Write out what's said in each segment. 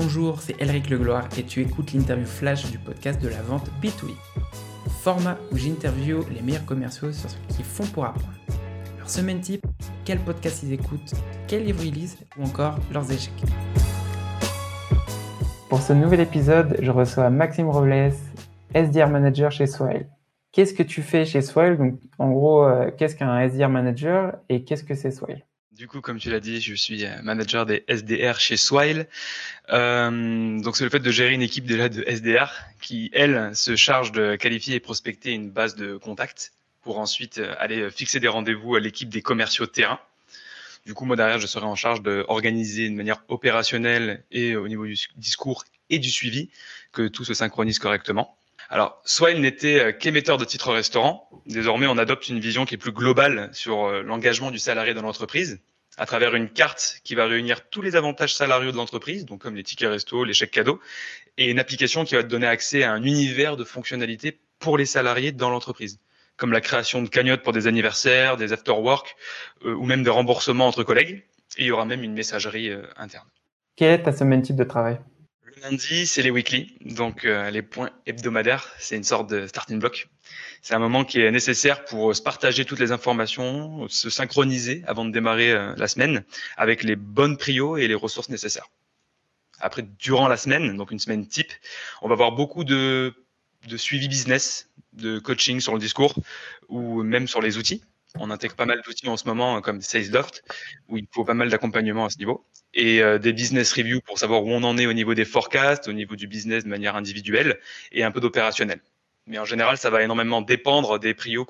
Bonjour, c'est Elric Legloire et tu écoutes l'interview flash du podcast de la vente B2B. Format où j'interview les meilleurs commerciaux sur ce qu'ils font pour apprendre. Leur semaine type, quel podcast ils écoutent, quel livre ils lisent ou encore leurs échecs. Pour ce nouvel épisode, je reçois Maxime Robles, SDR Manager chez Swile. Qu'est-ce que tu fais chez Swile Donc, en gros, euh, qu'est-ce qu'un SDR Manager et qu'est-ce que c'est Swile du coup, comme tu l'as dit, je suis euh, manager des SDR chez Swile. Euh, donc, c'est le fait de gérer une équipe déjà de SDR qui, elle, se charge de qualifier et prospecter une base de contacts pour ensuite euh, aller fixer des rendez-vous à l'équipe des commerciaux de terrain. Du coup, moi derrière, je serai en charge d'organiser de manière opérationnelle et au niveau du discours et du suivi que tout se synchronise correctement. Alors, Swile n'était qu'émetteur de titres restaurant. Désormais, on adopte une vision qui est plus globale sur l'engagement du salarié dans l'entreprise à travers une carte qui va réunir tous les avantages salariaux de l'entreprise, donc comme les tickets resto, les chèques cadeaux, et une application qui va te donner accès à un univers de fonctionnalités pour les salariés dans l'entreprise, comme la création de cagnottes pour des anniversaires, des after-work, euh, ou même des remboursements entre collègues. Et il y aura même une messagerie euh, interne. Quel est ta semaine type de travail? Lundi, c'est les weekly, donc euh, les points hebdomadaires. C'est une sorte de starting block c'est un moment qui est nécessaire pour se partager toutes les informations, se synchroniser avant de démarrer euh, la semaine avec les bonnes prios et les ressources nécessaires. Après, durant la semaine, donc une semaine type, on va avoir beaucoup de, de suivi business, de coaching sur le discours ou même sur les outils. On intègre pas mal d'outils en ce moment comme SalesLoft où il faut pas mal d'accompagnement à ce niveau et euh, des business reviews pour savoir où on en est au niveau des forecasts, au niveau du business de manière individuelle et un peu d'opérationnel mais en général, ça va énormément dépendre des prios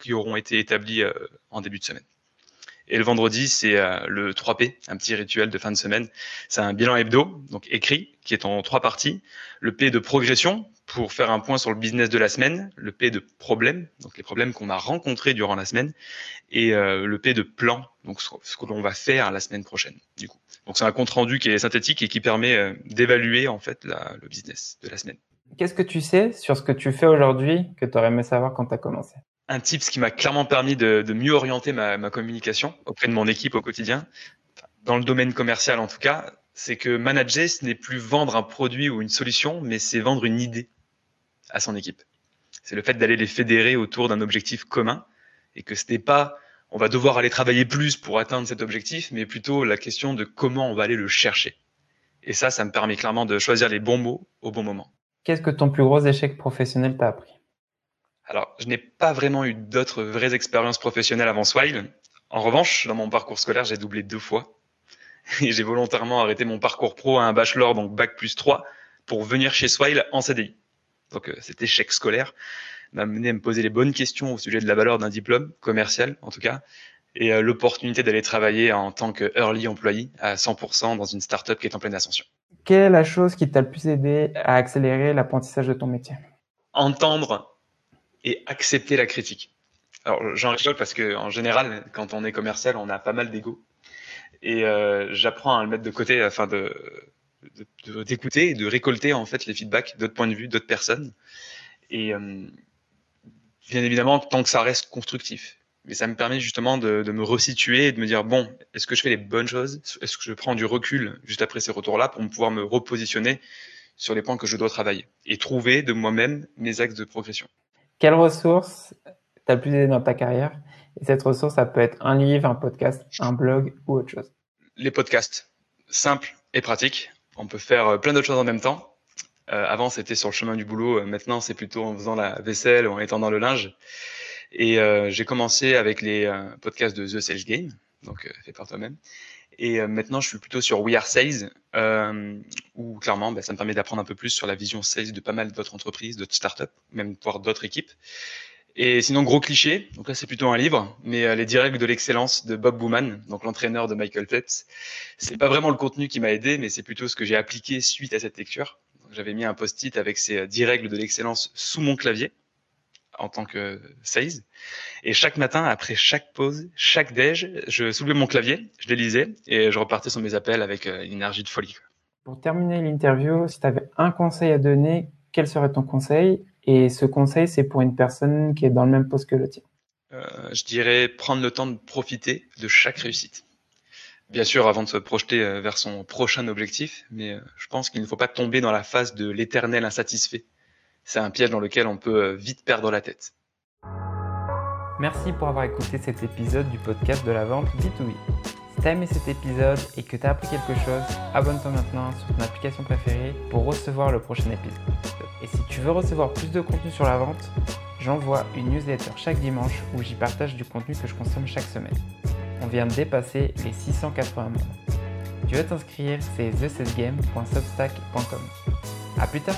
qui auront été établis euh, en début de semaine. Et le vendredi, c'est euh, le 3P, un petit rituel de fin de semaine. C'est un bilan hebdo, donc écrit, qui est en trois parties. Le P de progression, pour faire un point sur le business de la semaine. Le P de problème, donc les problèmes qu'on a rencontrés durant la semaine. Et euh, le P de plan, donc ce que l'on va faire la semaine prochaine, du coup. Donc c'est un compte rendu qui est synthétique et qui permet d'évaluer en fait le business de la semaine. Qu'est-ce que tu sais sur ce que tu fais aujourd'hui que tu aurais aimé savoir quand tu as commencé? Un tip qui m'a clairement permis de, mieux orienter ma, communication auprès de mon équipe au quotidien, dans le domaine commercial en tout cas, c'est que manager, ce n'est plus vendre un produit ou une solution, mais c'est vendre une idée à son équipe. C'est le fait d'aller les fédérer autour d'un objectif commun et que ce n'est pas on va devoir aller travailler plus pour atteindre cet objectif, mais plutôt la question de comment on va aller le chercher. Et ça, ça me permet clairement de choisir les bons mots au bon moment. Qu'est-ce que ton plus gros échec professionnel t'a appris? Alors, je n'ai pas vraiment eu d'autres vraies expériences professionnelles avant Swile. En revanche, dans mon parcours scolaire, j'ai doublé deux fois. Et j'ai volontairement arrêté mon parcours pro à un bachelor, donc bac plus 3, pour venir chez Swile en CDI. Donc euh, cet échec scolaire m'a mené à me poser les bonnes questions au sujet de la valeur d'un diplôme, commercial en tout cas, et euh, l'opportunité d'aller travailler en tant que early employee à 100% dans une startup qui est en pleine ascension. Quelle est la chose qui t'a le plus aidé à accélérer l'apprentissage de ton métier? Entendre et accepter la critique. Alors j'en rigole parce que en général, quand on est commercial, on a pas mal d'ego. Et euh, j'apprends à le mettre de côté afin de d'écouter et de récolter en fait les feedbacks d'autres points de vue, d'autres personnes. Et euh, bien évidemment, tant que ça reste constructif. Mais ça me permet justement de, de, me resituer et de me dire bon, est-ce que je fais les bonnes choses? Est-ce que je prends du recul juste après ces retours-là pour pouvoir me repositionner sur les points que je dois travailler et trouver de moi-même mes axes de progression? Quelle ressource t'as le plus aidé dans ta carrière? Et cette ressource, ça peut être un livre, un podcast, un blog ou autre chose. Les podcasts, simples et pratiques. On peut faire euh, plein d'autres choses en même temps. Euh, avant, c'était sur le chemin du boulot. Euh, maintenant, c'est plutôt en faisant la vaisselle ou en étendant le linge. Et j'ai commencé avec les podcasts de The Sales Game, donc euh, fait par toi-même. Et maintenant, je suis plutôt sur We Are Sales, où clairement, bah, ça me permet d'apprendre un peu plus sur la vision sales de pas mal d'autres entreprises, d'autres startups, même voire d'autres équipes. Et sinon, gros cliché, donc là c'est plutôt un livre, mais les directs de l'excellence de Bob Booman, donc l'entraîneur de Michael Phelps. C'est pas vraiment le contenu qui m'a aidé, mais c'est plutôt ce que j'ai appliqué suite à cette lecture. J'avais mis un post-it avec ces 10 règles de l'excellence sous mon clavier en tant que sales. Et chaque matin, après chaque pause, chaque déj, je soulevais mon clavier, je les lisais et je repartais sur mes appels avec euh, une énergie de folie. Pour terminer l'interview, si tu avais un conseil à donner, quel serait ton conseil? Et ce conseil, c'est pour une personne qui est dans le même poste que le tien. Euh, je dirais prendre le temps de profiter de chaque réussite. Bien sûr, avant de se projeter euh, vers son prochain objectif, mais je pense qu'il ne faut pas tomber dans la phase de l'éternel insatisfait. C'est un piège dans lequel on peut euh, vite perdre la tête. Merci pour avoir écouté cet épisode du podcast de la vente B2B. Si t'as aimé cet épisode et que t'as appris quelque chose, abonne-toi maintenant sur ton application préférée pour recevoir le prochain épisode. Et si tu veux recevoir plus de contenu sur la vente, j'envoie une newsletter chaque dimanche où j'y partage du contenu que je consomme chaque semaine. On vient de dépasser les 680 membres. Tu veux t'inscrire, c'est thesesgame.substack.com. A plus tard